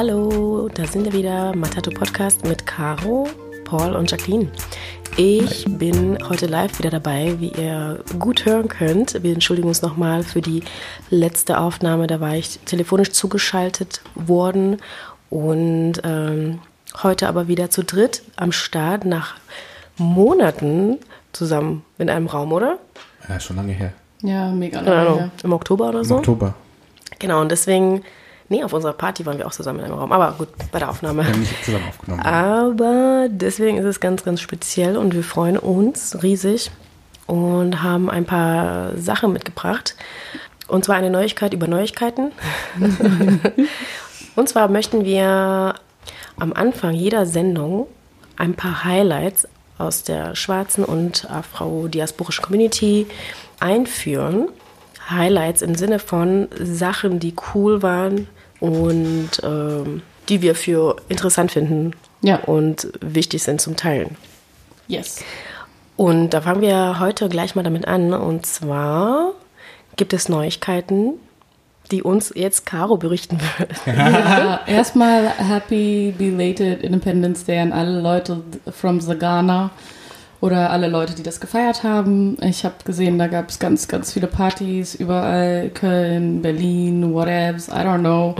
Hallo, da sind wir wieder, Matato Podcast mit Caro, Paul und Jacqueline. Ich bin heute live wieder dabei, wie ihr gut hören könnt. Wir entschuldigen uns nochmal für die letzte Aufnahme, da war ich telefonisch zugeschaltet worden und ähm, heute aber wieder zu dritt am Start nach Monaten zusammen in einem Raum, oder? Ja, schon lange her. Ja, mega lange. Ahnung, her. im Oktober oder Im so. Oktober. Genau, und deswegen, nee, auf unserer Party waren wir auch zusammen in einem Raum. Aber gut, bei der Aufnahme. Wir haben nicht zusammen aufgenommen. Aber deswegen ist es ganz, ganz speziell und wir freuen uns riesig und haben ein paar Sachen mitgebracht. Und zwar eine Neuigkeit über Neuigkeiten. und zwar möchten wir am Anfang jeder Sendung ein paar Highlights aus der schwarzen und afro-diasporischen Community einführen. Highlights im Sinne von Sachen, die cool waren und ähm, die wir für interessant finden Ja. und wichtig sind zum Teilen. Yes. Und da fangen wir heute gleich mal damit an. Und zwar gibt es Neuigkeiten, die uns jetzt Caro berichten wird. Ja, erstmal Happy Belated Independence Day an alle Leute from the Ghana oder alle Leute, die das gefeiert haben. Ich habe gesehen, da gab es ganz, ganz viele Partys überall. Köln, Berlin, whatevs, I don't know.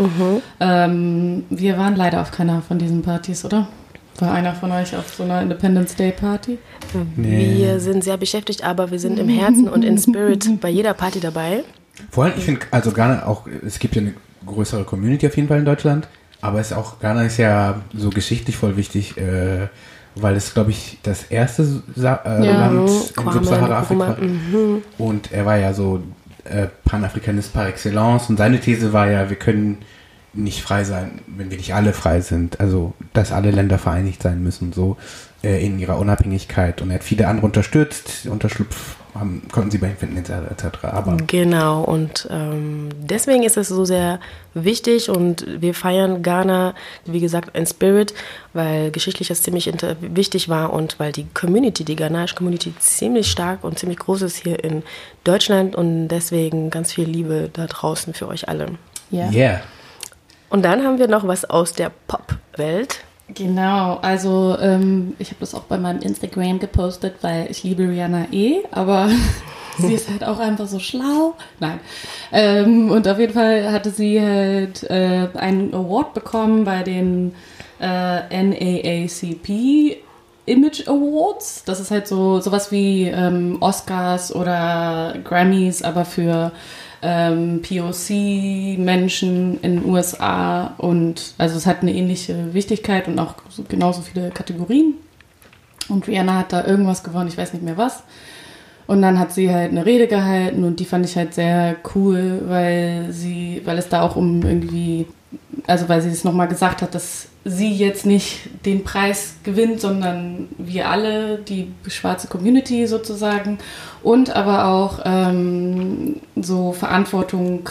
Ähm, wir waren leider auf keiner von diesen Partys, oder? War einer von euch auf so einer Independence Day Party? Nee. Wir sind sehr beschäftigt, aber wir sind im Herzen und in Spirit bei jeder Party dabei. Vor allem, ich finde, also Ghana auch, es gibt ja eine größere Community auf jeden Fall in Deutschland, aber es ist auch, Ghana ist ja so geschichtlich voll wichtig, äh, weil es, glaube ich, das erste Sa äh, Ja. Land in Subsahara-Afrika mhm. und er war ja so äh, Panafrikanist par excellence und seine These war ja, wir können nicht frei sein, wenn wir nicht alle frei sind. Also, dass alle Länder vereinigt sein müssen, so äh, in ihrer Unabhängigkeit. Und er hat viele andere unterstützt, Unterschlupf haben, konnten sie bei ihm finden, etc. Aber Genau, und ähm, deswegen ist es so sehr wichtig und wir feiern Ghana, wie gesagt, in Spirit, weil geschichtlich das ziemlich inter wichtig war und weil die Community, die ghanaische Community ziemlich stark und ziemlich groß ist hier in Deutschland und deswegen ganz viel Liebe da draußen für euch alle. Ja. yeah. Und dann haben wir noch was aus der Pop-Welt. Genau, also ähm, ich habe das auch bei meinem Instagram gepostet, weil ich liebe Rihanna eh, aber sie ist halt auch einfach so schlau. Nein. Ähm, und auf jeden Fall hatte sie halt äh, einen Award bekommen bei den äh, NAACP Image Awards. Das ist halt so sowas wie ähm, Oscars oder Grammys, aber für ähm, POC-Menschen in den USA und also es hat eine ähnliche Wichtigkeit und auch so, genauso viele Kategorien. Und Rihanna hat da irgendwas gewonnen, ich weiß nicht mehr was. Und dann hat sie halt eine Rede gehalten und die fand ich halt sehr cool, weil sie, weil es da auch um irgendwie, also weil sie es nochmal gesagt hat, dass sie jetzt nicht den Preis gewinnt, sondern wir alle, die schwarze Community sozusagen. Und aber auch ähm, so Verantwortung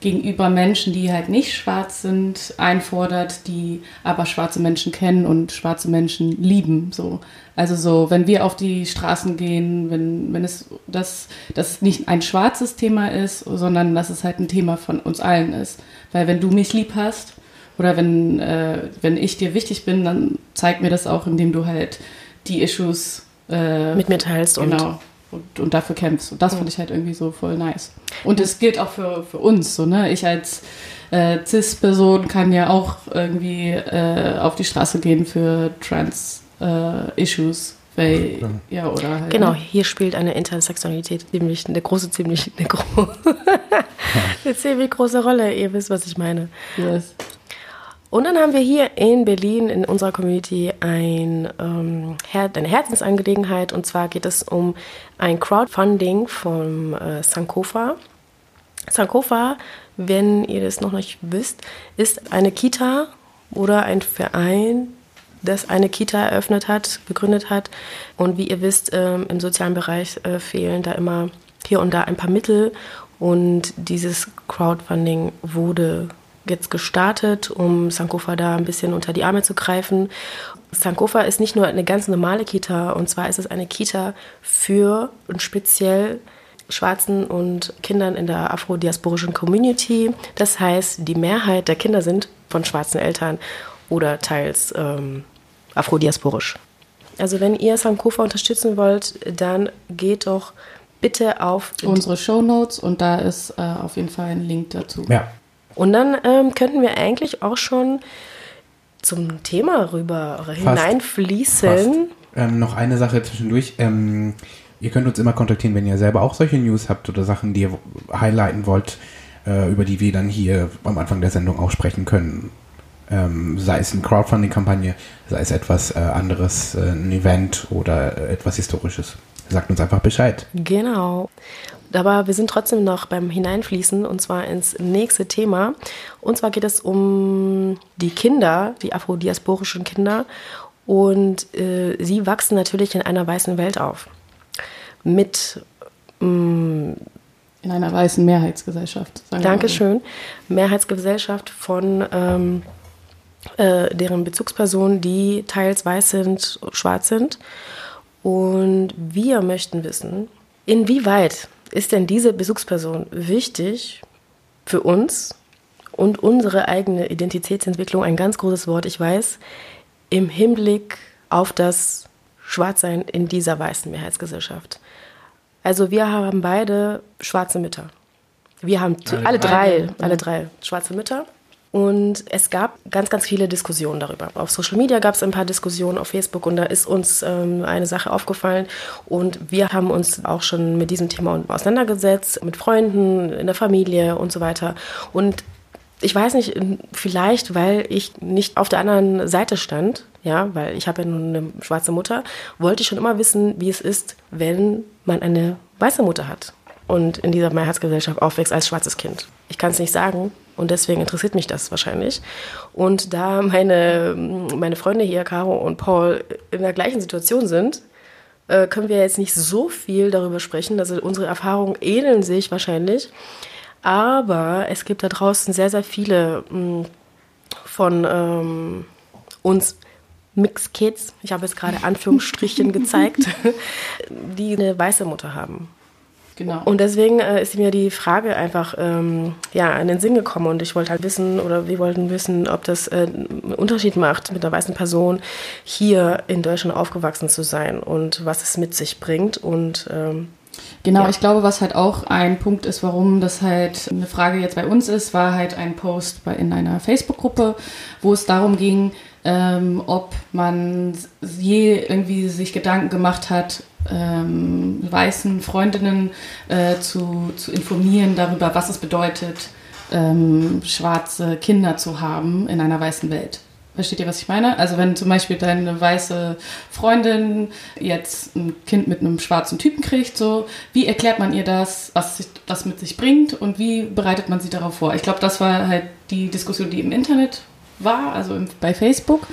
gegenüber Menschen, die halt nicht schwarz sind, einfordert, die aber schwarze Menschen kennen und schwarze Menschen lieben. So. Also so, wenn wir auf die Straßen gehen, wenn, wenn es das, das nicht ein schwarzes Thema ist, sondern dass es halt ein Thema von uns allen ist. Weil wenn du mich lieb hast oder wenn, äh, wenn ich dir wichtig bin, dann zeig mir das auch, indem du halt die Issues äh, Mit mir teilst genau. Und, und dafür kämpfst. Und das fand ich halt irgendwie so voll nice. Und es gilt auch für, für uns, so, ne? Ich als äh, Cis-Person kann ja auch irgendwie äh, auf die Straße gehen für Trans-Issues. weil, ja, oder halt. Genau, ne? hier spielt eine Intersexualität ziemlich, eine große, ziemlich, eine, gro eine ziemlich große Rolle. Ihr wisst, was ich meine. Yes. Und dann haben wir hier in Berlin in unserer Community ein, ähm, eine Herzensangelegenheit. Und zwar geht es um ein Crowdfunding vom äh, Sankofa. Sankofa, wenn ihr das noch nicht wisst, ist eine Kita oder ein Verein, das eine Kita eröffnet hat, gegründet hat. Und wie ihr wisst, ähm, im sozialen Bereich äh, fehlen da immer hier und da ein paar Mittel. Und dieses Crowdfunding wurde jetzt gestartet, um Sankofa da ein bisschen unter die Arme zu greifen. Sankofa ist nicht nur eine ganz normale Kita, und zwar ist es eine Kita für und speziell Schwarzen und Kindern in der afrodiasporischen Community. Das heißt, die Mehrheit der Kinder sind von schwarzen Eltern oder teils ähm, afrodiasporisch. Also wenn ihr Sankofa unterstützen wollt, dann geht doch bitte auf unsere Show Notes und da ist äh, auf jeden Fall ein Link dazu. Ja. Und dann ähm, könnten wir eigentlich auch schon zum Thema rüber Fast. hineinfließen. Fast. Ähm, noch eine Sache zwischendurch. Ähm, ihr könnt uns immer kontaktieren, wenn ihr selber auch solche News habt oder Sachen, die ihr highlighten wollt, äh, über die wir dann hier am Anfang der Sendung auch sprechen können. Ähm, sei es eine Crowdfunding-Kampagne, sei es etwas äh, anderes, äh, ein Event oder äh, etwas Historisches. Sagt uns einfach Bescheid. Genau. Aber wir sind trotzdem noch beim Hineinfließen und zwar ins nächste Thema. Und zwar geht es um die Kinder, die afrodiasporischen Kinder. Und äh, sie wachsen natürlich in einer weißen Welt auf. Mit mh, In einer weißen Mehrheitsgesellschaft. Sagen. Dankeschön. Mehrheitsgesellschaft von ähm, äh, deren Bezugspersonen, die teils weiß sind, schwarz sind. Und wir möchten wissen, inwieweit ist denn diese Bezugsperson wichtig für uns und unsere eigene Identitätsentwicklung, ein ganz großes Wort, ich weiß, im Hinblick auf das Schwarzsein in dieser weißen Mehrheitsgesellschaft. Also wir haben beide schwarze Mütter. Wir haben Alle alle, drei. drei, alle drei schwarze Mütter. Und es gab ganz, ganz viele Diskussionen darüber. Auf Social Media gab es ein paar Diskussionen auf Facebook und da ist uns ähm, eine Sache aufgefallen. Und wir haben uns auch schon mit diesem Thema auseinandergesetzt, mit Freunden, in der Familie und so weiter. Und ich weiß nicht, vielleicht, weil ich nicht auf der anderen Seite stand, ja, weil ich habe ja nun eine schwarze Mutter, wollte ich schon immer wissen, wie es ist, wenn man eine weiße Mutter hat und in dieser Mehrheitsgesellschaft aufwächst als schwarzes Kind. Ich kann es nicht sagen und deswegen interessiert mich das wahrscheinlich. Und da meine, meine Freunde hier, Caro und Paul, in der gleichen Situation sind, äh, können wir jetzt nicht so viel darüber sprechen. Also unsere Erfahrungen ähneln sich wahrscheinlich. Aber es gibt da draußen sehr, sehr viele mh, von ähm, uns Mixed Kids, ich habe jetzt gerade Anführungsstrichen gezeigt, die eine weiße Mutter haben. Genau. Und deswegen äh, ist mir die Frage einfach ähm, ja, in den Sinn gekommen und ich wollte halt wissen oder wir wollten wissen, ob das äh, einen Unterschied macht, mit einer weißen Person hier in Deutschland aufgewachsen zu sein und was es mit sich bringt und ähm, Genau, Ja. ich glaube, was halt auch ein Punkt ist, warum das halt eine Frage jetzt bei uns ist, war halt ein Post bei, in einer Facebook-Gruppe, wo es darum ging, ähm, ob man je irgendwie sich Gedanken gemacht hat, ähm, weißen Freundinnen äh, zu, zu informieren darüber, was es bedeutet, ähm, schwarze Kinder zu haben in einer weißen Welt. Versteht ihr, was ich meine? Also wenn zum Beispiel deine weiße Freundin jetzt ein Kind mit einem schwarzen Typen kriegt, so, wie erklärt man ihr das, was das mit sich bringt und wie bereitet man sie darauf vor? Ich glaube, das war halt die Diskussion, die im Internet war, also im, bei Facebook.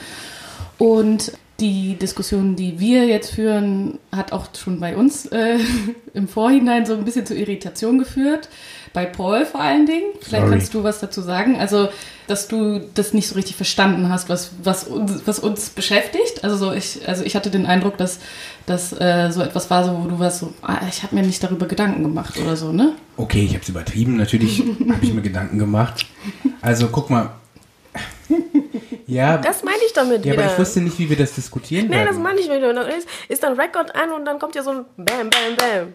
Und die Diskussion, die wir jetzt führen, hat auch schon bei uns äh, im Vorhinein so ein bisschen zur Irritation geführt. Bei Paul vor allen Dingen. Vielleicht Sorry. kannst du was dazu sagen. Also, dass du das nicht so richtig verstanden hast, was, was, uns, was uns beschäftigt. Also, so ich, also ich hatte den Eindruck, dass das äh, so etwas war, so, wo du warst so, ah, ich habe mir nicht darüber Gedanken gemacht oder so, ne? Okay, ich habe es übertrieben. Natürlich habe ich mir Gedanken gemacht. Also guck mal. Ja, das meine ich damit ja wieder. aber ich wusste nicht, wie wir das diskutieren Nee, das meine ich wieder. Und dann ist, ist dann Record an und dann kommt ja so ein Bam, Bam, Bam.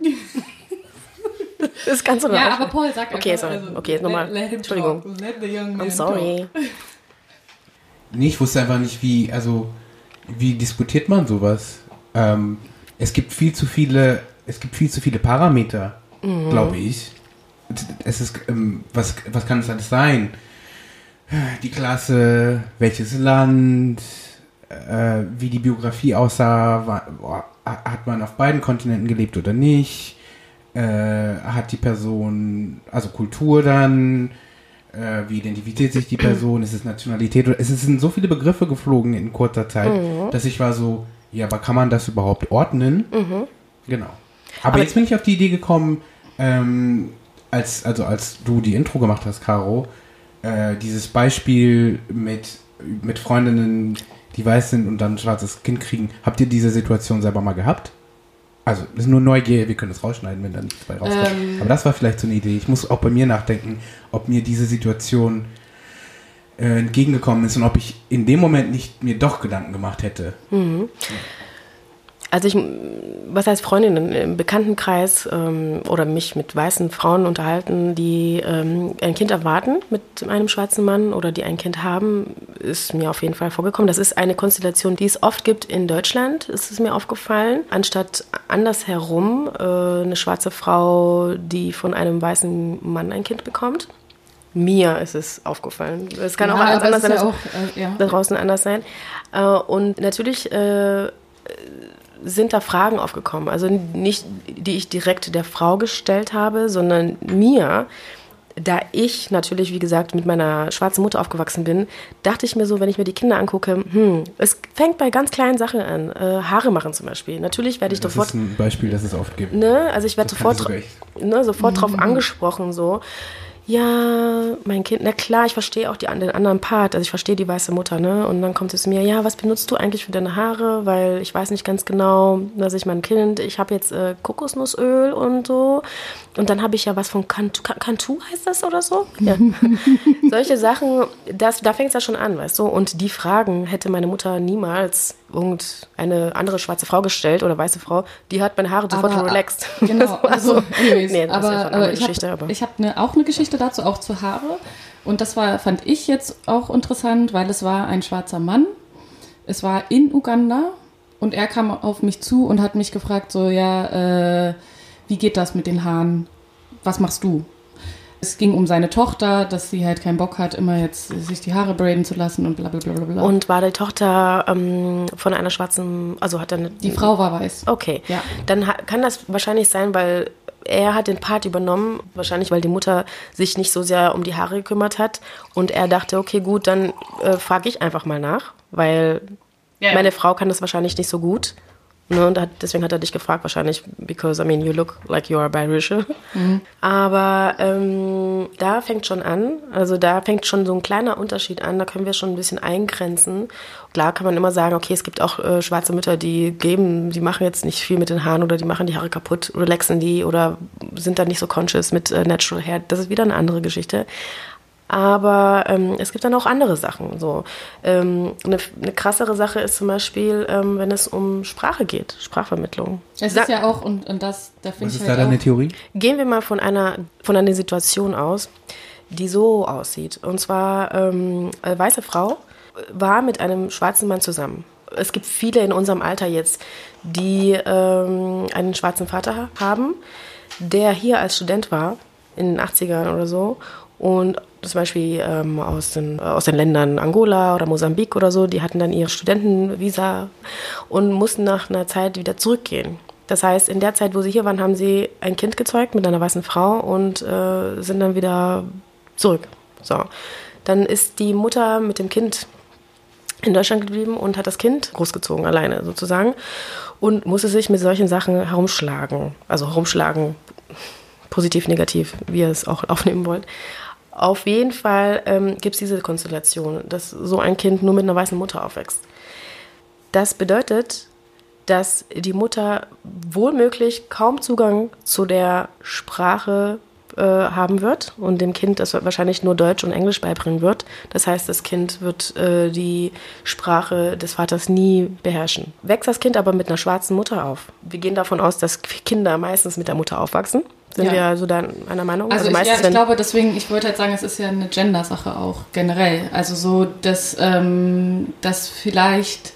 das kannst du doch Ja, aber Paul sagt Okay, einfach, sorry. also, Okay, nochmal. Let, let him Entschuldigung. talk. Let the young man I'm sorry. Nee, ich wusste einfach nicht, wie, also, wie diskutiert man sowas? Ähm, es gibt viel zu viele, es gibt viel zu viele Parameter, Mhm. glaube ich. Es ist, ähm, was, was kann es alles sein? Die Klasse, welches Land, äh, wie die Biografie aussah, war, hat man auf beiden Kontinenten gelebt oder nicht? Äh, hat die Person, also Kultur dann, äh, wie identifiziert sich die Person, ist es Nationalität oder es sind so viele Begriffe geflogen in kurzer Zeit, dass ich war so, ja, aber kann man das überhaupt ordnen? Genau. Aber, Aber- jetzt bin ich auf die Idee gekommen, ähm, als, also als du die Intro gemacht hast, Caro, äh, dieses Beispiel mit, mit Freundinnen, die weiß sind und dann ein schwarzes Kind kriegen, habt ihr diese Situation selber mal gehabt? Also, das ist nur Neugier, wir können das rausschneiden, wenn da nichts bei rauskommt. Ähm. Aber das war vielleicht so eine Idee. Ich muss auch bei mir nachdenken, ob mir diese Situation äh, entgegengekommen ist und ob ich in dem Moment nicht mir doch Gedanken gemacht hätte. Also ich, was heißt Freundinnen im Bekanntenkreis ähm, oder mich mit weißen Frauen unterhalten, die ähm, ein Kind erwarten mit einem schwarzen Mann oder die ein Kind haben, ist mir auf jeden Fall vorgekommen. Das ist eine Konstellation, die es oft gibt in Deutschland, ist es mir aufgefallen. Anstatt andersherum äh, eine schwarze Frau, die von einem weißen Mann ein Kind bekommt. Mir ist es aufgefallen. Es kann auch Ja, anders das sein, ja auch, äh, ja. da draußen anders sein. Äh, und natürlich äh, sind da Fragen aufgekommen. Also nicht, die ich direkt der Frau gestellt habe, sondern mir. Da ich natürlich, wie gesagt, mit meiner schwarzen Mutter aufgewachsen bin, dachte ich mir so, wenn ich mir die Kinder angucke, hm, es fängt bei ganz kleinen Sachen an. Äh, Haare machen zum Beispiel. Natürlich werde ich Das sofort ist ein Beispiel, das es oft gibt. ne, also ich werde Das sofort, ne, sofort drauf Mhm. angesprochen, so. Ja, mein Kind, na klar, ich verstehe auch die, den anderen Part, also ich verstehe die weiße Mutter, ne? Und dann kommt sie zu mir, ja, was benutzt du eigentlich für deine Haare? Weil ich weiß nicht ganz genau, dass ich mein Kind, ich habe jetzt äh, Kokosnussöl und so. Und dann habe ich ja was von Cantu, Can- Cantu heißt das oder so? Ja. Solche Sachen, das, da fängt es ja schon an, weißt du? Und die Fragen hätte meine Mutter niemals irgendeine andere schwarze Frau gestellt oder weiße Frau, die hat meine Haare sofort Aber, relaxed. Genau, also, anyways, nee, das aber, ist ja eine andere ich Geschichte, habe aber. hab ne, auch eine Geschichte dazu, auch zu Haare. Und das war, fand ich jetzt auch interessant, weil es war ein schwarzer Mann. Es war in Uganda und er kam auf mich zu und hat mich gefragt, so, ja, äh, wie geht das mit den Haaren? Was machst du? Es ging um seine Tochter, dass sie halt keinen Bock hat, immer jetzt sich die Haare braiden zu lassen und bla bla bla bla bla. Und war die Tochter ähm, von einer schwarzen, also hat dann die Frau war weiß. Okay, Ja. dann kann das wahrscheinlich sein, weil er hat den Part übernommen, wahrscheinlich weil die Mutter sich nicht so sehr um die Haare gekümmert hat und er dachte, okay, gut, dann äh, frage ich einfach mal nach, weil Ja. meine Frau kann das wahrscheinlich nicht so gut. Ne, und deswegen hat er dich gefragt, wahrscheinlich, because, I mean, you look like you are biracial. Aber ähm, da fängt schon an, also da fängt schon so ein kleiner Unterschied an, da können wir schon ein bisschen eingrenzen. Klar kann man immer sagen, okay, es gibt auch äh, schwarze Mütter, die geben, die machen jetzt nicht viel mit den Haaren oder die machen die Haare kaputt, relaxen die oder sind da nicht so conscious mit äh, Natural Hair. Das ist wieder eine andere Geschichte. Aber ähm, es gibt dann auch andere Sachen. So ähm, eine, eine krassere Sache ist zum Beispiel, ähm, wenn es um Sprache geht, Sprachvermittlung. Es ist ja auch, und, und das, da finde ich ist da halt deine auch, Theorie? Gehen wir mal von einer, von einer Situation aus, die so aussieht. Und zwar, ähm, eine weiße Frau war mit einem schwarzen Mann zusammen. Es gibt viele in unserem Alter jetzt, die ähm, einen schwarzen Vater haben, der hier als Student war, in den 80ern oder so. Und zum Beispiel ähm, aus, den, aus den Ländern Angola oder Mosambik oder so, die hatten dann ihre Studentenvisa und mussten nach einer Zeit wieder zurückgehen. Das heißt, in der Zeit, wo sie hier waren, haben sie ein Kind gezeugt mit einer weißen Frau und äh, sind dann wieder zurück. So. Dann ist die Mutter mit dem Kind in Deutschland geblieben und hat das Kind großgezogen, alleine sozusagen. Und musste sich mit solchen Sachen herumschlagen. Also herumschlagen, positiv, negativ, wie ihr es auch aufnehmen wollt. Auf jeden Fall ähm, gibt es diese Konstellation, dass so ein Kind nur mit einer weißen Mutter aufwächst. Das bedeutet, dass die Mutter wohlmöglich kaum Zugang zu der Sprache äh, haben wird und dem Kind das wahrscheinlich nur Deutsch und Englisch beibringen wird. Das heißt, das Kind wird äh, die Sprache des Vaters nie beherrschen. Wächst das Kind aber mit einer schwarzen Mutter auf. Wir gehen davon aus, dass Kinder meistens mit der Mutter aufwachsen. Sind Ja. wir also da einer Meinung? Also, ich, ja, ich glaube, deswegen, ich wollte halt sagen, es ist ja eine Gender-Sache auch generell. Also so, dass, ähm, dass vielleicht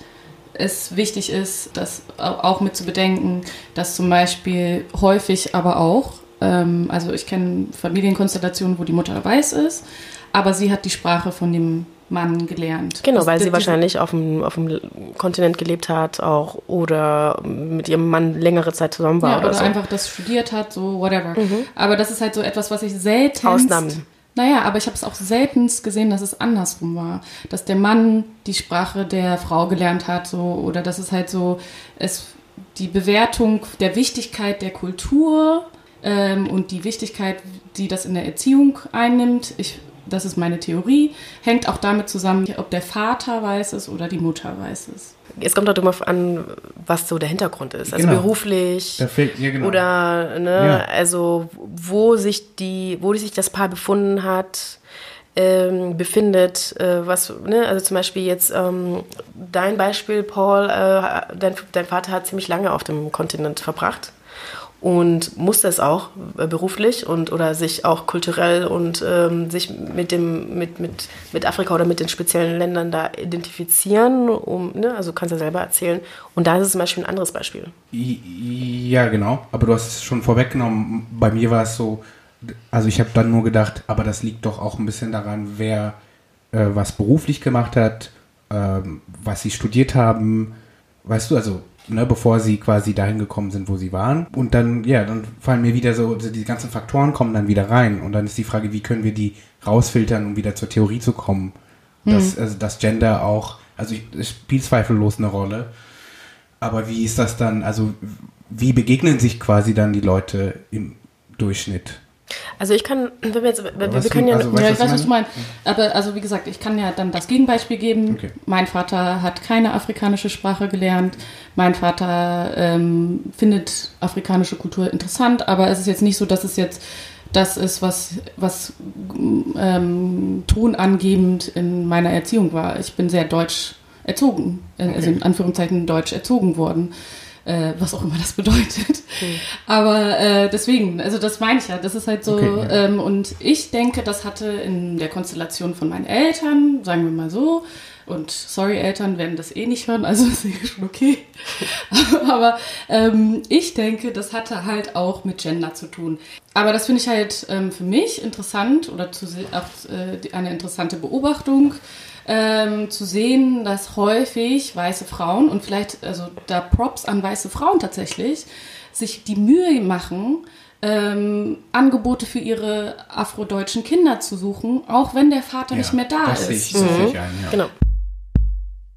es wichtig ist, das au- auch mit zu bedenken, dass zum Beispiel häufig aber auch, ähm, also ich kenne Familienkonstellationen, wo die Mutter weiß ist, aber sie hat die Sprache von dem Mann gelernt. Genau, Das- weil sie wahrscheinlich auf dem, auf dem Kontinent gelebt hat auch oder mit ihrem Mann längere Zeit zusammen war Ja, oder, oder so. Mhm. einfach das studiert hat, so whatever. Aber das ist halt so etwas, was ich selten. Ausnahmen. Naja, aber ich habe es auch seltenst gesehen, dass es andersrum war. Dass der Mann die Sprache der Frau gelernt hat, so, oder dass es halt so, es die Bewertung der Wichtigkeit der Kultur ähm, und die Wichtigkeit, die das in der Erziehung einnimmt. Ich das ist meine Theorie, hängt auch damit zusammen, ob der Vater weiß es oder die Mutter weiß es. Es kommt auch immer an, was so der Hintergrund ist. Also Genau. beruflich Da fehlt, ja, genau. oder ne, Ja. also wo sich die, wo sich das Paar befunden hat, ähm, befindet, äh, was, ne, also zum Beispiel jetzt ähm, dein Beispiel, Paul, äh, dein, dein Vater hat ziemlich lange auf dem Kontinent verbracht und musste es auch äh, beruflich und oder sich auch kulturell und ähm, sich mit dem mit, mit, mit Afrika oder mit den speziellen Ländern da identifizieren, um, ne, also kannst du selber erzählen. Und da ist es zum Beispiel ein anderes Beispiel. Ja, genau. Aber du hast es schon vorweggenommen. Bei mir war es so, also ich habe dann nur gedacht, aber das liegt doch auch ein bisschen daran, wer äh, was beruflich gemacht hat, ähm, was sie studiert haben. Weißt du, also ne, bevor sie quasi dahin gekommen sind, wo sie waren. Und dann, ja, dann fallen mir wieder so, die ganzen Faktoren kommen dann wieder rein. Und dann ist die Frage, wie können wir die rausfiltern, um wieder zur Theorie zu kommen. Dass, also, dass Gender auch, also ich, es spielt zweifellos eine Rolle. Aber wie ist das dann, also wie begegnen sich quasi dann die Leute im Durchschnitt? Also ich kann, wenn wir jetzt, wir, wir können wie- ja, also, Ja, ich weiß, ich was du meinst. Aber also wie gesagt, ich kann ja dann das Gegenbeispiel geben. Okay. Mein Vater hat keine afrikanische Sprache gelernt. Mein Vater ähm, findet afrikanische Kultur interessant, aber es ist jetzt nicht so, dass es jetzt das ist, was, was ähm, tonangebend in meiner Erziehung war. Ich bin sehr deutsch erzogen, äh, also in Anführungszeichen deutsch erzogen worden. Äh, was auch immer das bedeutet. Aber äh, deswegen, also das meine ich ja, das ist halt so. Okay, ja. ähm, und ich denke, das hatte in der Konstellation von meinen Eltern, sagen wir mal so, und sorry, Eltern werden das eh nicht hören, also ist eh schon okay. Aber ähm, ich denke, das hatte halt auch mit Gender zu tun. Aber das finde ich halt ähm, für mich interessant oder zu auch äh, eine interessante Beobachtung, ähm, zu sehen, dass häufig weiße Frauen und vielleicht, also da Props an weiße Frauen tatsächlich, sich die Mühe machen, ähm, Angebote für ihre afrodeutschen Kinder zu suchen, auch wenn der Vater nicht mehr da das ist. sehe ich, ich ein, ja. genau.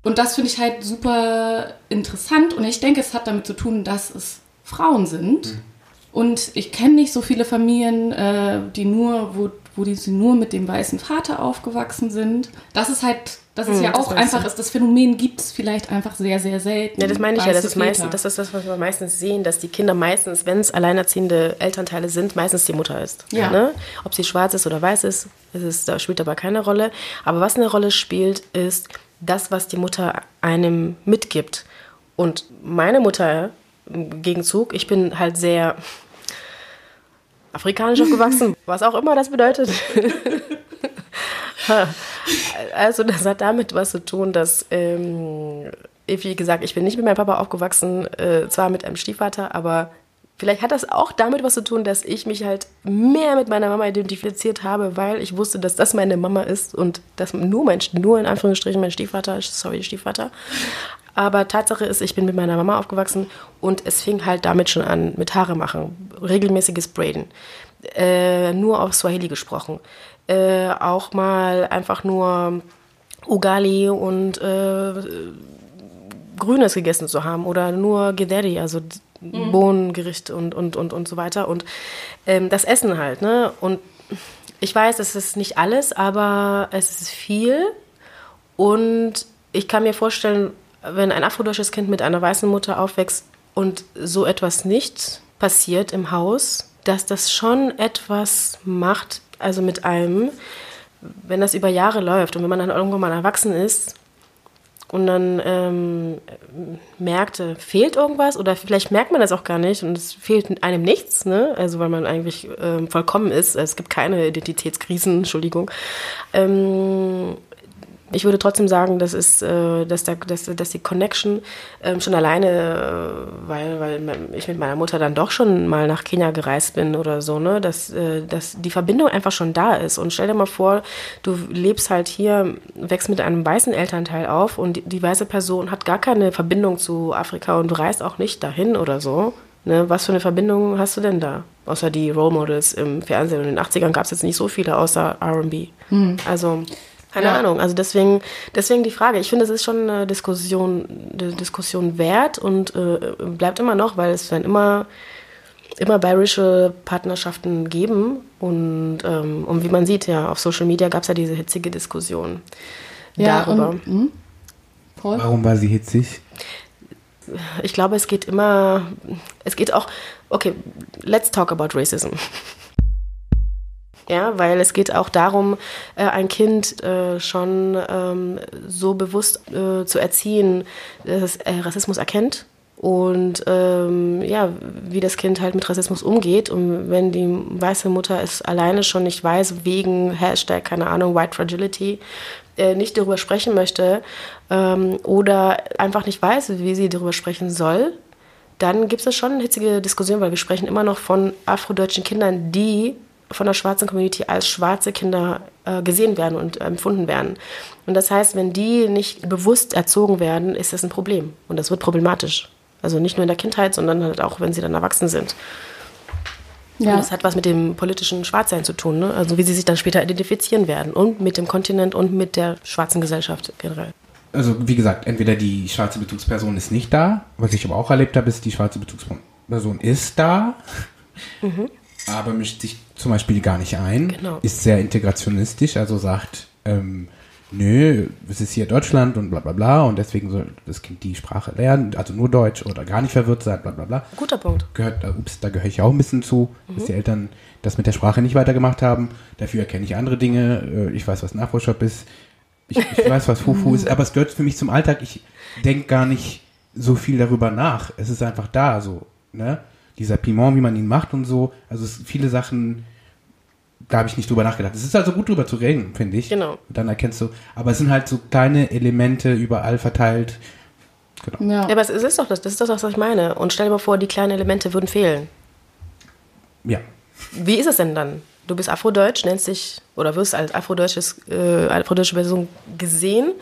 Und das finde ich halt super interessant und ich denke, es hat damit zu tun, dass es Frauen sind. Und ich kenne nicht so viele Familien, äh, die nur, wo, wo die sie nur mit dem weißen Vater aufgewachsen sind. Das ist halt, das ist Hm, ja auch einfach, ist, das Phänomen gibt es vielleicht einfach sehr, sehr selten. Ja, das meine ich ja, das ist, meistens, das ist das, was wir meistens sehen, dass die Kinder meistens, wenn es alleinerziehende Elternteile sind, meistens die Mutter ist. Ja. Ne? Ob sie schwarz ist oder weiß ist, ist, da spielt aber keine Rolle. Aber was eine Rolle spielt, ist das, was die Mutter einem mitgibt. Und meine Mutter im Gegenzug, ich bin halt sehr afrikanisch aufgewachsen, was auch immer das bedeutet. Also das hat damit was zu tun, dass, ähm, wie gesagt, ich bin nicht mit meinem Papa aufgewachsen, äh, zwar mit einem Stiefvater, aber vielleicht hat das auch damit was zu tun, dass ich mich halt mehr mit meiner Mama identifiziert habe, weil ich wusste, dass das meine Mama ist und dass nur mein, nur in Anführungsstrichen mein Stiefvater, sorry Stiefvater. Aber Tatsache ist, ich bin mit meiner Mama aufgewachsen und es fing halt damit schon an, mit Haare machen, regelmäßiges Braiden, äh, nur auf Swahili gesprochen, äh, auch mal einfach nur Ugali und äh, Grünes gegessen zu haben oder nur Gederi, also Bohnengericht und, und, und, und so weiter. Und ähm, das Essen halt, ne? Und ich weiß, es ist nicht alles, aber es ist viel. Und ich kann mir vorstellen, wenn ein afrodeutsches Kind mit einer weißen Mutter aufwächst und so etwas nicht passiert im Haus, dass das schon etwas macht, also mit einem, wenn das über Jahre läuft und wenn man dann irgendwann mal erwachsen ist und dann ähm, merkt, äh, fehlt irgendwas oder vielleicht merkt man das auch gar nicht und es fehlt einem nichts, ne? also weil man eigentlich ähm, vollkommen ist, es gibt keine Identitätskrisen, Entschuldigung. Ähm, ich würde trotzdem sagen, dass, es, äh, dass, der, dass, dass die Connection ähm, schon alleine, äh, weil, weil ich mit meiner Mutter dann doch schon mal nach Kenia gereist bin oder so, ne, dass, äh, dass die Verbindung einfach schon da ist. Und stell dir mal vor, du lebst halt hier, wächst mit einem weißen Elternteil auf und die, die weiße Person hat gar keine Verbindung zu Afrika und du reist auch nicht dahin oder so. Ne, was für eine Verbindung hast du denn da? Außer die Role Models im Fernsehen. In den 80ern gab es jetzt nicht so viele außer RB. Also, keine Ja. Ahnung. Also deswegen, deswegen die Frage. Ich finde, es ist schon eine Diskussion, eine Diskussion wert und äh, bleibt immer noch, weil es werden immer immer biracial Partnerschaften geben. Und, ähm, und wie man sieht, ja, auf Social Media gab es ja diese hitzige Diskussion Ja, darüber. und, hm? Paul? Warum war sie hitzig? ich glaube, es geht immer, es geht auch, okay, let's talk about racism. Ja, weil es geht auch darum, äh, ein Kind äh, schon ähm, so bewusst äh, zu erziehen, dass es Rassismus erkennt und ähm, ja, wie das Kind halt mit Rassismus umgeht. Und wenn die weiße Mutter es alleine schon nicht weiß, wegen Hashtag, keine Ahnung, White Fragility, äh, nicht darüber sprechen möchte ähm, oder einfach nicht weiß, wie sie darüber sprechen soll, dann gibt es schon eine hitzige Diskussion, weil wir sprechen immer noch von afrodeutschen Kindern, die von der schwarzen Community als schwarze Kinder äh, gesehen werden und empfunden werden. Und das heißt, wenn die nicht bewusst erzogen werden, ist das ein Problem. Und das wird problematisch. Also nicht nur in der Kindheit, sondern halt auch, wenn sie dann erwachsen sind. Und Ja, das hat was mit dem politischen Schwarzsein zu tun, ne? also wie sie sich dann später identifizieren werden und mit dem Kontinent und mit der schwarzen Gesellschaft generell. Also wie gesagt, entweder die schwarze Bezugsperson ist nicht da, was ich aber auch erlebt habe, ist, die schwarze Bezugsperson ist da, aber mischt sich zum Beispiel gar nicht ein, Genau. ist sehr integrationistisch, also sagt, ähm, nö, es ist hier Deutschland und bla bla bla und deswegen soll das Kind die Sprache lernen, also nur Deutsch oder gar nicht verwirrt sein, bla bla bla. Guter Punkt. Gehört, ups, da gehöre ich auch ein bisschen zu, dass die Eltern das mit der Sprache nicht weitergemacht haben. Dafür erkenne ich andere Dinge. Äh, Ich weiß, was Afro-Shop ist. Ich, ich weiß, was Fufu ist, aber es gehört für mich zum Alltag. Ich denke gar nicht so viel darüber nach. Es ist einfach da, so, ne? Dieser Piment, wie man ihn macht und so. Also es, viele Sachen, da habe ich nicht drüber nachgedacht. Es ist also gut drüber zu reden, finde ich. Genau. Und dann erkennst du, aber es sind halt so kleine Elemente überall verteilt. Genau. ja. Ja, aber es ist doch das, das ist doch das, was ich meine. Und stell dir mal vor, die kleinen Elemente würden fehlen. Ja. Wie ist es denn dann? Du bist Afrodeutsch, nennst dich oder wirst als Afrodeutsches, äh, afrodeutsche Person gesehen.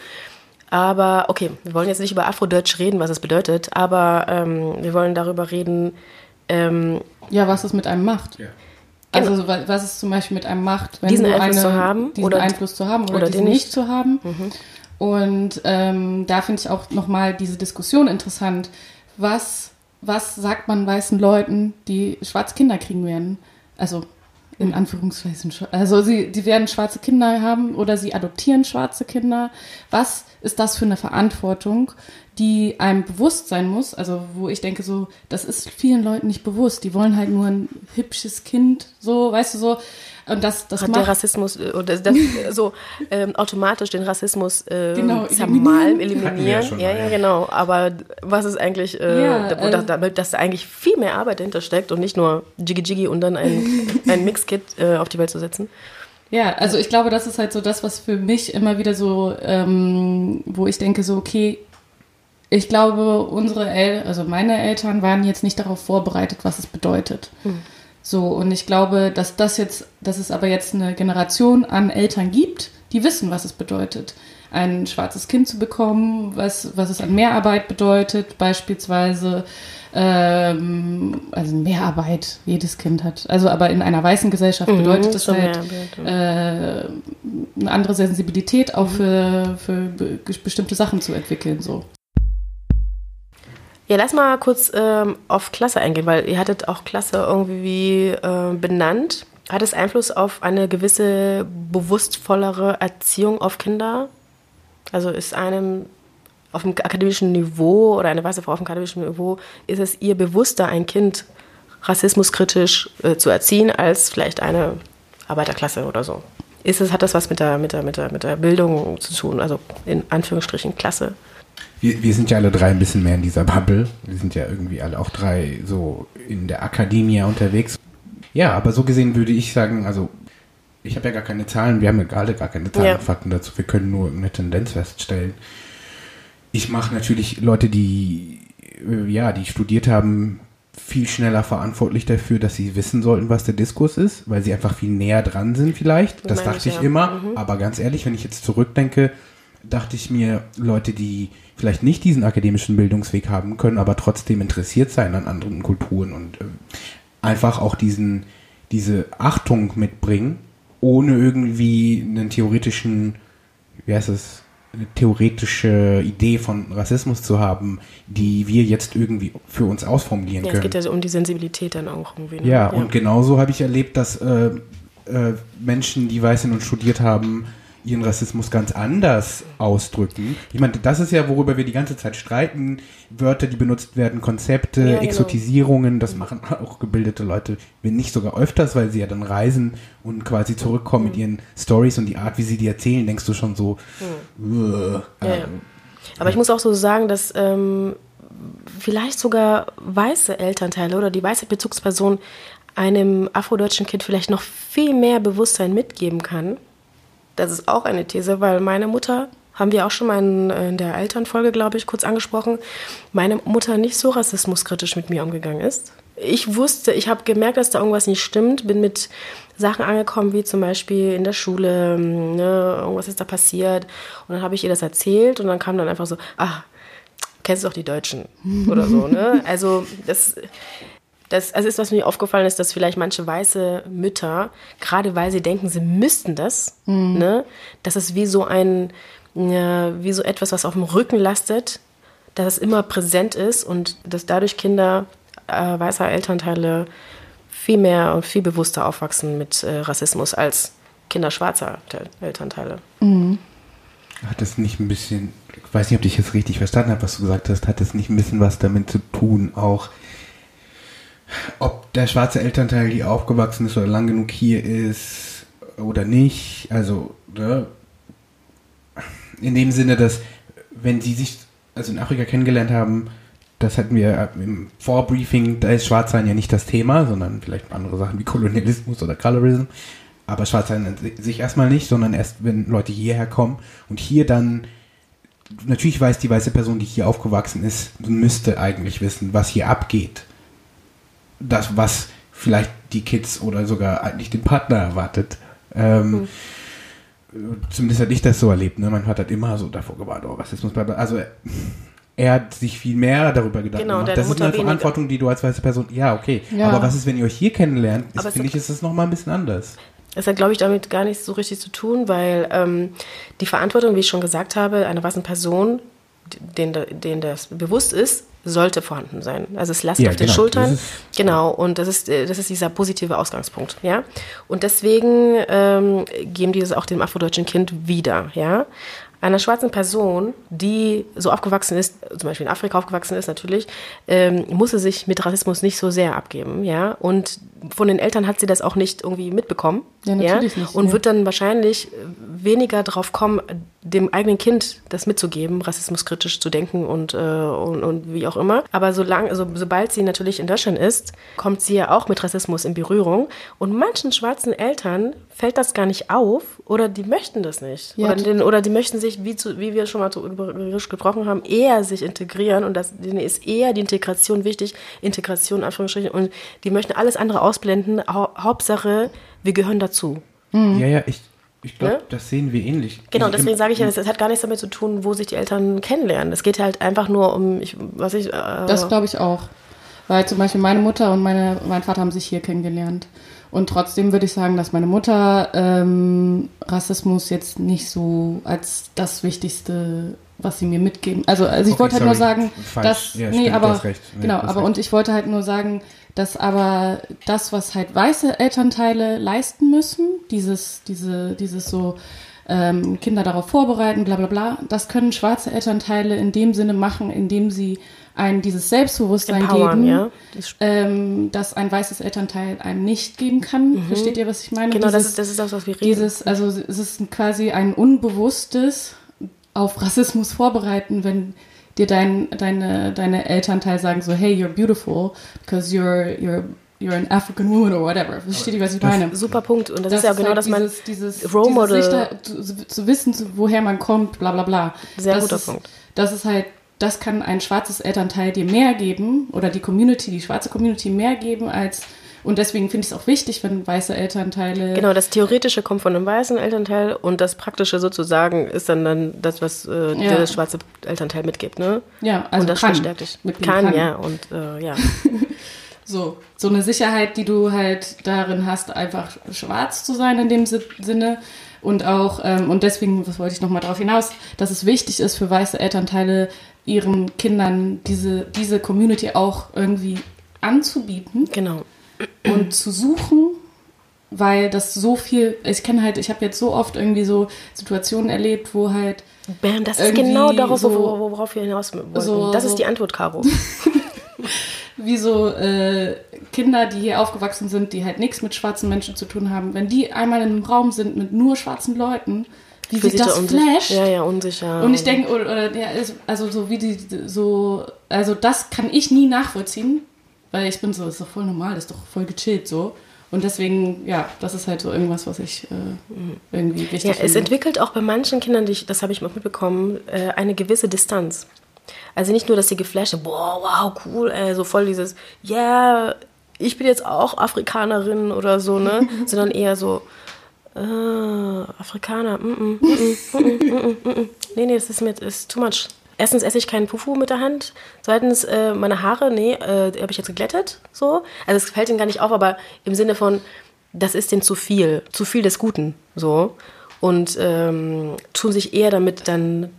Aber okay, wir wollen jetzt nicht über Afrodeutsch reden, was es bedeutet, aber ähm, wir wollen darüber reden, ähm, ja, was es mit einem macht. ja. Also wa- was es zum Beispiel mit einem macht, wenn Diesen du Einfluss eine, zu haben diesen oder- Einfluss zu haben oder, oder diesen den nicht nicht. zu haben. Und ähm, da finde ich auch nochmal diese Diskussion interessant. Was, was sagt man weißen Leuten, die schwarze Kinder kriegen werden? Also in Anführungszeichen. Also sie, die werden schwarze Kinder haben oder sie adoptieren schwarze Kinder. Was ist das für eine Verantwortung, die einem bewusst sein muss? Also wo ich denke so, das ist vielen Leuten nicht bewusst. Die wollen halt nur ein hübsches Kind, so, weißt du so. Und das, das hat der macht Rassismus äh, oder das, so ähm, automatisch den Rassismus äh, Genau, zermalen, eliminieren. Ja schon ja, mal, ja, ja. genau. Aber was ist eigentlich, äh, Ja, da, da, äh, damit, dass da eigentlich viel mehr Arbeit dahinter steckt und nicht nur Jiggy Jiggy und dann ein, ein Mixkit äh, auf die Welt zu setzen. Ja, also ich glaube, das ist halt so das, was für mich immer wieder so, ähm, wo ich denke so, okay, ich glaube, unsere El also meine Eltern waren jetzt nicht darauf vorbereitet, was es bedeutet. So, und ich glaube, dass das jetzt, dass es aber jetzt eine Generation an Eltern gibt, die wissen, was es bedeutet, ein schwarzes Kind zu bekommen, was, was es an Mehrarbeit bedeutet, beispielsweise, ähm, also Mehrarbeit, jedes Kind hat. Also, aber in einer weißen Gesellschaft bedeutet das Mhm, schon halt äh, eine andere Sensibilität auch für, für be bestimmte Sachen zu entwickeln. So. Ja, lass mal kurz ähm, auf Klasse eingehen, weil ihr hattet auch Klasse irgendwie äh, benannt. Hat es Einfluss auf eine gewisse bewusstvollere Erziehung auf Kinder? Also ist einem auf dem akademischen Niveau oder eine weiße Frau auf dem akademischen Niveau, ist es ihr bewusster, ein Kind rassismuskritisch äh, zu erziehen, als vielleicht eine Arbeiterklasse oder so? Ist es, hat das was mit der, mit, der, mit, der, mit der Bildung zu tun? Also in Anführungsstrichen Klasse? Wir, wir sind ja alle drei ein bisschen mehr in dieser Bubble. Wir sind ja irgendwie alle auch drei so in der Akademie unterwegs. Ja, aber so gesehen würde ich sagen, also ich habe ja gar keine Zahlen, wir haben ja gerade gar keine Zahlen Ja. und Fakten dazu, wir können nur eine Tendenz feststellen. Ich mache natürlich Leute, die äh, ja, die studiert haben, viel schneller verantwortlich dafür, dass sie wissen sollten, was der Diskurs ist, weil sie einfach viel näher dran sind vielleicht. Das Meine dachte ich, ich ja. immer, aber ganz ehrlich, wenn ich jetzt zurückdenke, dachte ich mir, Leute, die vielleicht nicht diesen akademischen Bildungsweg haben können, aber trotzdem interessiert sein an anderen Kulturen und ähm, einfach auch diesen, diese Achtung mitbringen, ohne irgendwie einen theoretischen, wie heißt es, eine theoretische Idee von Rassismus zu haben, die wir jetzt irgendwie für uns ausformulieren Ja, es können. geht ja um die Sensibilität dann auch irgendwie. ne? Ja, und genauso habe ich erlebt, dass äh, äh, Menschen, die weiß sind und studiert haben, ihren Rassismus ganz anders ausdrücken. Ich meine, das ist ja, worüber wir die ganze Zeit streiten. Wörter, die benutzt werden, Konzepte, Ja, genau. Exotisierungen, das machen auch gebildete Leute, wenn nicht sogar öfters, weil sie ja dann reisen und quasi zurückkommen Mhm. mit ihren Stories und die Art, wie sie die erzählen, denkst du schon so, äh, Mhm. Ja, ja. Aber ich muss auch so sagen, dass ähm, vielleicht sogar weiße Elternteile oder die weiße Bezugsperson einem afrodeutschen Kind vielleicht noch viel mehr Bewusstsein mitgeben kann. Das ist auch eine These, weil meine Mutter, haben wir auch schon mal in, in der Elternfolge, glaube ich, kurz angesprochen, meine Mutter nicht so rassismuskritisch mit mir umgegangen ist. Ich wusste, ich habe gemerkt, dass da irgendwas nicht stimmt, bin mit Sachen angekommen, wie zum Beispiel in der Schule, ne, irgendwas ist da passiert. Und dann habe ich ihr das erzählt und dann kam dann einfach so, ah, kennst du doch die Deutschen oder so, ne? Also das, das also ist, was mir aufgefallen ist, dass vielleicht manche weiße Mütter, gerade weil sie denken, sie müssten das, ne, dass es wie so ein, ja, wie so etwas, was auf dem Rücken lastet, dass es immer präsent ist und dass dadurch Kinder äh, weißer Elternteile viel mehr und viel bewusster aufwachsen mit äh, Rassismus als Kinder schwarzer Elternteile. Hat das nicht ein bisschen, ich weiß nicht, ob ich jetzt richtig verstanden habe, was du gesagt hast, hat das nicht ein bisschen was damit zu tun, auch ob der schwarze Elternteil hier aufgewachsen ist oder lang genug hier ist oder nicht? Also, ne? in dem Sinne, dass wenn sie sich also in Afrika kennengelernt haben, das hatten wir im Vorbriefing, da ist Schwarzsein ja nicht das Thema, sondern vielleicht andere Sachen wie Kolonialismus oder Colorism. Aber Schwarzsein an sich erstmal nicht, sondern erst, wenn Leute hierher kommen und hier dann, natürlich weiß die weiße Person, die hier aufgewachsen ist, müsste eigentlich wissen, was hier abgeht. Das, was vielleicht die Kids oder sogar eigentlich den Partner erwartet. Ähm, Zumindest hatte ich das so erlebt. Ne? Mein Vater hat immer so davor gewarnt, oh, Rassismus, bla, bla. Also er hat sich viel mehr darüber Gedanken Genau, gemacht. Das ist Mutter eine weniger. Verantwortung, die du als weiße Person, ja, okay. Ja. Aber was ist, wenn ihr euch hier kennenlernt? Ist, finde hat- ich, ist das nochmal ein bisschen anders. Es hat, glaube ich, damit gar nichts so richtig zu tun, weil ähm, die Verantwortung, wie ich schon gesagt habe, einer weißen Person, denen, denen das bewusst ist, sollte vorhanden sein. Also es lastet Ja, auf den genau, Schultern. das ist- genau, und das ist, äh, das ist dieser positive Ausgangspunkt, ja. Und deswegen ähm, geben die das auch dem afrodeutschen Kind wieder, ja. Einer schwarzen Person, die so aufgewachsen ist, zum Beispiel in Afrika aufgewachsen ist natürlich, ähm, muss sie sich mit Rassismus nicht so sehr abgeben, ja. Und von den Eltern hat sie das auch nicht irgendwie mitbekommen, Ja, natürlich nicht, Und ja. wird dann wahrscheinlich äh, weniger drauf kommen, dem eigenen Kind das mitzugeben, rassismuskritisch zu denken und, äh, und, und wie auch immer. Aber solange, also, sobald sie natürlich in Deutschland ist, kommt sie ja auch mit Rassismus in Berührung. Und manchen schwarzen Eltern fällt das gar nicht auf oder die möchten das nicht. Ja, oder, den, oder die möchten sich, wie, zu, wie wir schon mal darüber gesprochen haben, eher sich integrieren. Und das, denen ist eher die Integration wichtig. Integration, in Anführungsstrichen. Und die möchten alles andere ausblenden. Hau Hauptsache, wir gehören dazu. Ja, ja, ich, ich glaube, Ne? das sehen wir ähnlich. Genau, Ich- deswegen sage ich ja, es es hat gar nichts damit zu tun, wo sich die Eltern kennenlernen. Es geht halt einfach nur um, ich, was ich, äh, Das glaube ich auch. Weil zum Beispiel meine Mutter und meine, mein Vater haben sich hier kennengelernt. Und trotzdem würde ich sagen, dass meine Mutter ähm, Rassismus jetzt nicht so als das Wichtigste, was sie mir mitgeben. Also, also ich Okay, wollte halt nur sorry. sagen, Falsch. dass Ja, nee, stimmt, aber. Nee, genau, aber recht. und ich wollte halt nur sagen, dass aber das, was halt weiße Elternteile leisten müssen, dieses, diese, dieses so ähm, Kinder darauf vorbereiten, bla bla bla, das können schwarze Elternteile in dem Sinne machen, indem sie ein dieses Selbstbewusstsein Empowern, geben, ja. Das- ähm, das ein weißes Elternteil einem nicht geben kann. Versteht ihr, was ich meine? genau, das Dieses- ist, das ist das, was wir reden. dieses, also es ist quasi ein unbewusstes auf Rassismus vorbereiten, wenn dir dein, deine, deine Elternteil sagen so, hey, you're beautiful because you're, you're, you're an African woman or whatever. Versteht ihr, was ich meine? Super Punkt. Und das, ist ja genau halt das, man, dieses, dieses, Role dieses Model. Sichter, zu, zu wissen, woher man kommt, bla bla bla. Sehr das guter ist, Punkt. Das ist halt, das kann ein schwarzes Elternteil dir mehr geben oder die Community, die schwarze Community mehr geben als und deswegen finde ich es auch wichtig, wenn weiße Elternteile Genau, das Theoretische kommt von einem weißen Elternteil und das Praktische sozusagen ist dann, dann das, was äh, Ja. der das schwarze Elternteil mitgibt, ne? ja, also und das kann, verstärkt dich. mitgeben Kann, ja. Und äh, ja. So, so eine Sicherheit, die du halt darin hast, einfach schwarz zu sein in dem Si- Sinne Und auch, ähm, und deswegen, was wollte ich nochmal darauf hinaus, dass es wichtig ist für weiße Elternteile, ihren Kindern diese, diese Community auch irgendwie anzubieten Genau. und zu suchen, weil das so viel, ich kenne halt, ich habe jetzt so oft irgendwie so Situationen erlebt, wo halt Bam, das ist genau darauf, so- wo- worauf wir hinaus wollten. so- das ist die Antwort, Caro. wie so äh, Kinder, die hier aufgewachsen sind, die halt nichts mit schwarzen Menschen zu tun haben, wenn die einmal in einem Raum sind mit nur schwarzen Leuten, wie sich das flasht. Ja, ja, unsicher. Und ich denke, ja, also so wie die so, also das kann ich nie nachvollziehen, weil ich bin so, ist doch voll normal, ist doch voll gechillt so. Und deswegen, ja, das ist halt so irgendwas, was ich äh, irgendwie wichtig Ja, es finde. entwickelt auch bei manchen Kindern, das habe ich mal mitbekommen, äh, eine gewisse Distanz. Also nicht nur, dass sie geflasht sind, boah, wow, cool, ey, so voll dieses, yeah, ich bin jetzt auch Afrikanerin oder so, ne? Sondern eher so, äh, Afrikaner, mm -mm, mm -mm, mm -mm, mm, mm, mm. nee, nee, das ist mir, ist too much. Erstens esse ich keinen Pufu mit der Hand. Zweitens, äh, meine Haare, nee, äh, habe ich jetzt geglättet, so. Also es fällt ihnen gar nicht auf, aber im Sinne von, das ist denen zu viel, zu viel des Guten, so. Und ähm, tun sich eher damit dann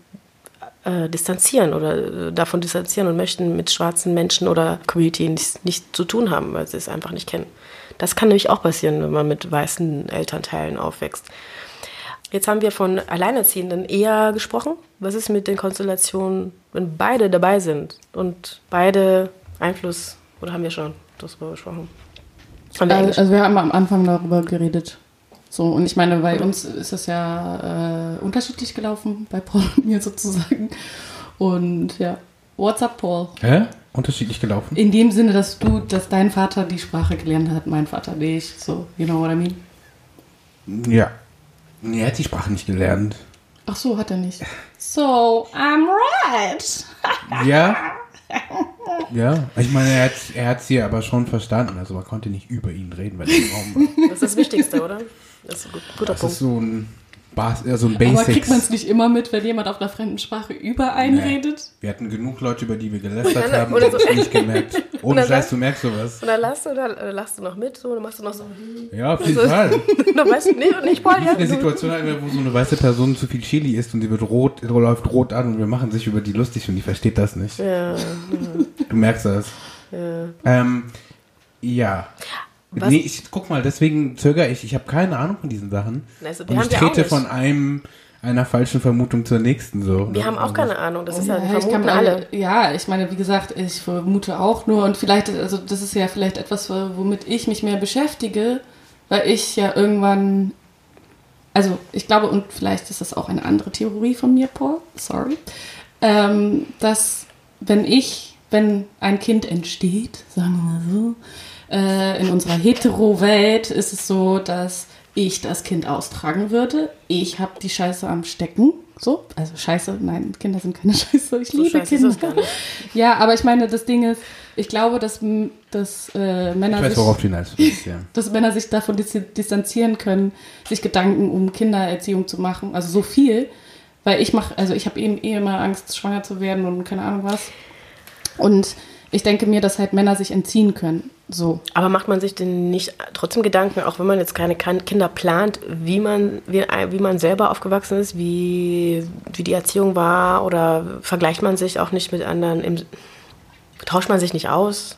äh, distanzieren oder äh, davon distanzieren und möchten mit schwarzen Menschen oder Community nichts nicht zu tun haben, weil sie es einfach nicht kennen. Das kann nämlich auch passieren, wenn man mit weißen Elternteilen aufwächst. Jetzt haben wir von Alleinerziehenden eher gesprochen. Was ist mit den Konstellationen, wenn beide dabei sind und beide Einfluss, oder haben wir schon darüber gesprochen? Wir Also, also wir haben am Anfang darüber geredet. So, und ich meine, bei uns ist das ja äh, unterschiedlich gelaufen, bei Paul und mir sozusagen. Und ja, what's up, Paul? Hä? Unterschiedlich gelaufen? In dem Sinne, dass du, dass dein Vater die Sprache gelernt hat, mein Vater nicht. So, you know what I mean? Ja. Nee, er hat die Sprache nicht gelernt. Ach so, hat er nicht. So, I'm right. Ja. Ja. Ich meine, er hat er hat's hier aber schon verstanden. Also man konnte nicht über ihn reden, weil er im Raum war. Das ist das Wichtigste, oder? Das ist ein gut, guter Das Punkt. ist so ein, Bas äh, so ein Aber kriegt Basics. man es nicht immer mit, wenn jemand auf einer fremden Sprache über einen Nee. redet? Wir hatten genug Leute, über die wir gelästert haben, Oder und so. so. nicht gemerkt. Ohne Scheiß, du merkst sowas. Und dann lachst du, dann äh, lachst du noch mit, so, dann machst du noch so. Ja, auf jeden Also- Fall. Du weißt nicht, nicht Paul, ja? Eine Situation wo so eine weiße Person zu viel Chili isst und sie wird rot, läuft rot an und wir machen sich über die lustig und die versteht das nicht. Ja. Du merkst das. ja. Ähm, ja. Was- Nee, ich guck mal, deswegen zögere ich. Ich habe keine Ahnung von diesen Sachen. Also, und ich trete von einem einer falschen Vermutung zur nächsten so. Wir haben auch Also- keine Ahnung, das ist ja, Ja, wir ich kann vermuten alle. Ja, ich meine, wie gesagt, ich vermute auch nur und vielleicht, also das ist ja vielleicht etwas, womit ich mich mehr beschäftige, weil ich ja irgendwann, also ich glaube, und vielleicht ist das auch eine andere Theorie von mir, Paul, sorry, ähm, dass wenn ich, wenn ein Kind entsteht, sagen wir mal so, äh, in unserer Hetero-Welt ist es so, dass ich das Kind austragen würde. Ich habe die Scheiße am Stecken. So, also Scheiße, nein, Kinder sind keine Scheiße. Ich So liebe scheiße Kinder. Ja, aber ich meine, das Ding ist, ich glaube, dass, dass äh, Männer Ich weiß, sich ja. dass Männer sich davon dis distanzieren können, sich Gedanken um Kindererziehung zu machen. Also so viel, weil ich mache, also ich habe eben eh immer Angst, schwanger zu werden und keine Ahnung was. Und ich denke mir, dass halt Männer sich entziehen können. So. Aber macht man sich denn nicht trotzdem Gedanken, auch wenn man jetzt keine Kinder plant, wie man, wie, wie man selber aufgewachsen ist, wie, wie die Erziehung war oder vergleicht man sich auch nicht mit anderen, im, tauscht man sich nicht aus?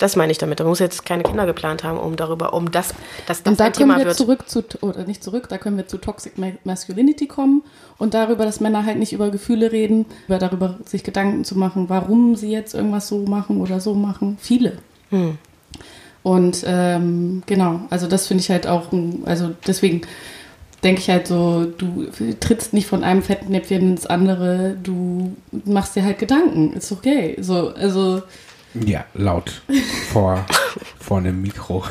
Das meine ich damit. Man muss jetzt keine Kinder geplant haben, um darüber, um das, dass das Und da ein können Thema wir wird. zurück zu, oder nicht zurück, da können wir zu Toxic Ma- Masculinity kommen und darüber, dass Männer halt nicht über Gefühle reden, über darüber sich Gedanken zu machen, warum sie jetzt irgendwas so machen oder so machen. Viele. Hm. Und ähm, genau, also das finde ich halt auch, also deswegen denke ich halt so, du trittst nicht von einem Fettnäpfchen ins andere, du machst dir halt Gedanken, ist okay. So, also Ja, laut. Vor, vor einem Mikro.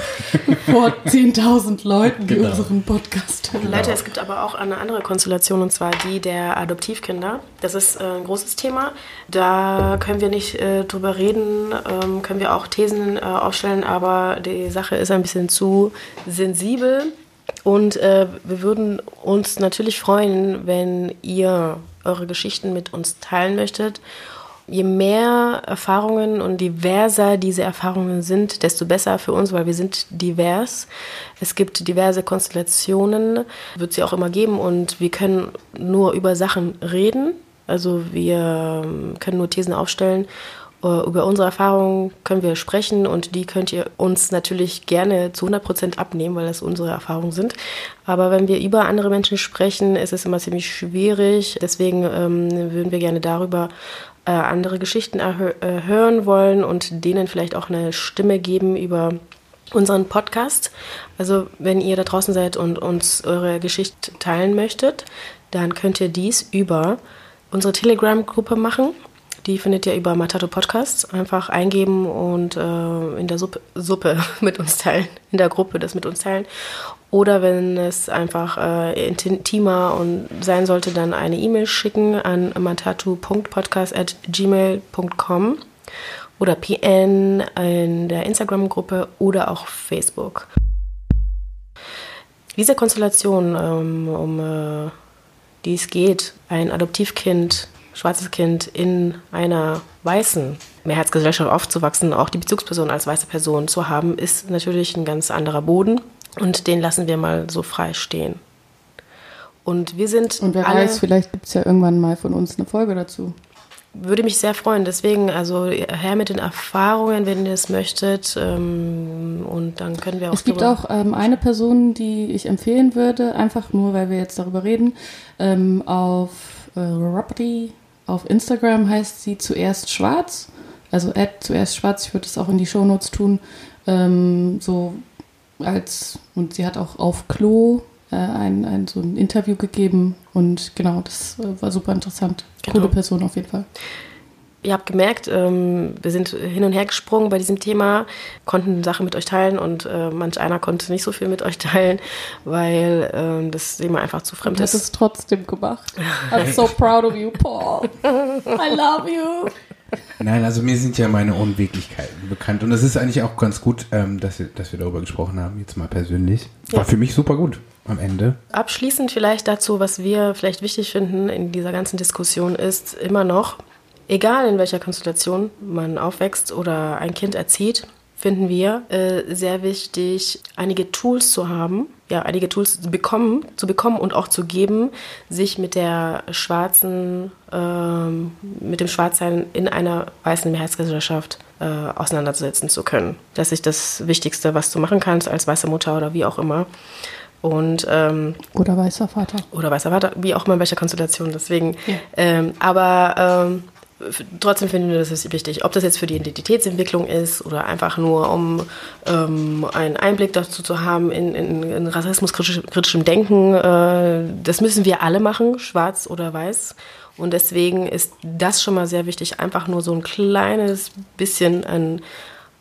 vor 10.000 Leuten, die Genau. unseren Podcast hören. Leute, es gibt aber auch eine andere Konstellation und zwar die der Adoptivkinder. Das ist äh, ein großes Thema. Da können wir nicht äh, drüber reden, ähm, können wir auch Thesen äh, aufstellen, aber die Sache ist ein bisschen zu sensibel. Und äh, wir würden uns natürlich freuen, wenn ihr eure Geschichten mit uns teilen möchtet. Je mehr Erfahrungen und diverser diese Erfahrungen sind, desto besser für uns, weil wir sind divers. Es gibt diverse Konstellationen, wird sie auch immer geben und wir können nur über Sachen reden. Also wir ähm, können nur Thesen aufstellen äh, über unsere Erfahrungen können wir sprechen und die könnt ihr uns natürlich gerne zu 100 Prozent abnehmen, weil das unsere Erfahrungen sind. Aber wenn wir über andere Menschen sprechen, ist es immer ziemlich schwierig. Deswegen ähm, würden wir gerne darüber äh, andere Geschichten äh, hören wollen und denen vielleicht auch eine Stimme geben über unseren Podcast. Also wenn ihr da draußen seid und uns eure Geschichte teilen möchtet, dann könnt ihr dies über unsere Telegram-Gruppe machen. Die findet ihr über Matato Podcasts. Einfach eingeben und äh, in der Suppe, Suppe mit uns teilen, in der Gruppe das mit uns teilen. Oder wenn es einfach äh, intimer und sein sollte, dann eine E-Mail schicken an matatu.podcast.gmail.com oder PN in der Instagram-Gruppe oder auch Facebook. Diese Konstellation, ähm, um äh, die es geht, ein Adoptivkind schwarzes Kind in einer weißen Mehrheitsgesellschaft aufzuwachsen, auch die Bezugsperson als weiße Person zu haben, ist natürlich ein ganz anderer Boden und den lassen wir mal so frei stehen. Und wir sind. Und wer alle, weiß, vielleicht gibt es ja irgendwann mal von uns eine Folge dazu. Würde mich sehr freuen. Deswegen, also her mit den Erfahrungen, wenn ihr es möchtet. Ähm, und dann können wir auch. Es gibt auch ähm, eine Person, die ich empfehlen würde, einfach nur, weil wir jetzt darüber reden, ähm, auf äh, Robby auf Instagram heißt sie zuerst schwarz, also Ad zuerst schwarz. Ich würde es auch in die Shownotes tun. Ähm, so als, und sie hat auch auf Klo äh, ein, ein, so ein Interview gegeben und genau, das äh, war super interessant. Genau. Coole Person auf jeden Fall ihr habt gemerkt, ähm, wir sind hin und her gesprungen bei diesem Thema, konnten Sachen mit euch teilen und äh, manch einer konnte nicht so viel mit euch teilen, weil äh, das Thema einfach zu fremd ist. Du hast es trotzdem gemacht. I'm so proud of you, Paul. I love you. Nein, also mir sind ja meine Unweglichkeiten bekannt und es ist eigentlich auch ganz gut, ähm, dass, wir, dass wir darüber gesprochen haben, jetzt mal persönlich. War ja. für mich super gut am Ende. Abschließend vielleicht dazu, was wir vielleicht wichtig finden in dieser ganzen Diskussion ist immer noch, Egal in welcher Konstellation man aufwächst oder ein Kind erzieht, finden wir äh, sehr wichtig, einige Tools zu haben, ja, einige Tools zu bekommen, zu bekommen und auch zu geben, sich mit der schwarzen, ähm, mit dem Schwarzsein in einer weißen Mehrheitsgesellschaft äh, auseinandersetzen zu können. Das ist das Wichtigste, was du machen kannst als weiße Mutter oder wie auch immer. Und, ähm, oder weißer Vater. Oder weißer Vater, wie auch immer in welcher Konstellation. Deswegen. Ja. Ähm, aber ähm, trotzdem finden wir das ist wichtig. Ob das jetzt für die Identitätsentwicklung ist oder einfach nur, um ähm, einen Einblick dazu zu haben in, in, in rassismuskritischem Denken, äh, das müssen wir alle machen, schwarz oder weiß. Und deswegen ist das schon mal sehr wichtig, einfach nur so ein kleines bisschen an,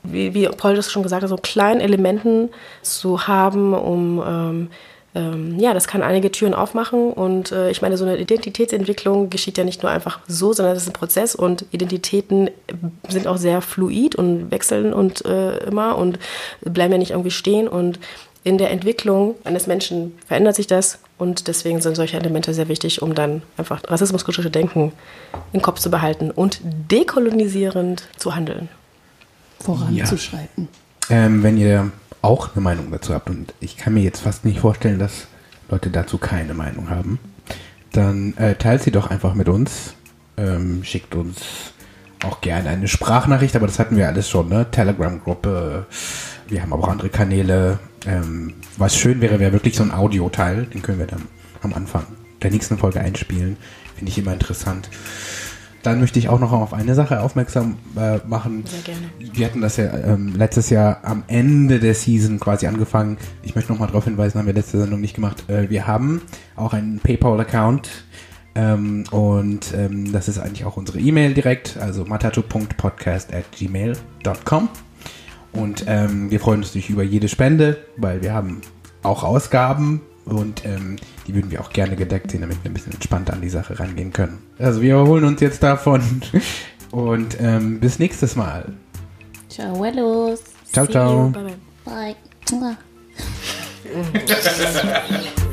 wie, wie Paul das schon gesagt hat, so kleinen Elementen zu haben, um ähm, ähm, ja, das kann einige Türen aufmachen. Und äh, ich meine, so eine Identitätsentwicklung geschieht ja nicht nur einfach so, sondern es ist ein Prozess und Identitäten sind auch sehr fluid und wechseln und äh, immer und bleiben ja nicht irgendwie stehen. Und in der Entwicklung eines Menschen verändert sich das und deswegen sind solche Elemente sehr wichtig, um dann einfach rassismuskritische Denken im Kopf zu behalten und dekolonisierend zu handeln. Voranzuschreiten. Ja. Ähm, wenn ihr auch eine Meinung dazu habt und ich kann mir jetzt fast nicht vorstellen, dass Leute dazu keine Meinung haben, dann äh, teilt sie doch einfach mit uns. Ähm, schickt uns auch gerne eine Sprachnachricht, aber das hatten wir alles schon, ne? Telegram-Gruppe, wir haben aber auch andere Kanäle. Ähm, was schön wäre, wäre wirklich so ein Audioteil, den können wir dann am Anfang der nächsten Folge einspielen. Finde ich immer interessant. Dann möchte ich auch noch auf eine Sache aufmerksam äh, machen. Sehr gerne. Wir hatten das ja ähm, letztes Jahr am Ende der Season quasi angefangen. Ich möchte noch mal darauf hinweisen, haben wir letzte Sendung nicht gemacht. Äh, wir haben auch einen PayPal-Account ähm, und ähm, das ist eigentlich auch unsere E-Mail direkt, also matato.podcast at gmail.com. Und ähm, wir freuen uns natürlich über jede Spende, weil wir haben auch Ausgaben und ähm, die würden wir auch gerne gedeckt sehen, damit wir ein bisschen entspannter an die Sache rangehen können. Also wir erholen uns jetzt davon und ähm, bis nächstes Mal. Ciao. Ciao, ciao. Bye. Bye.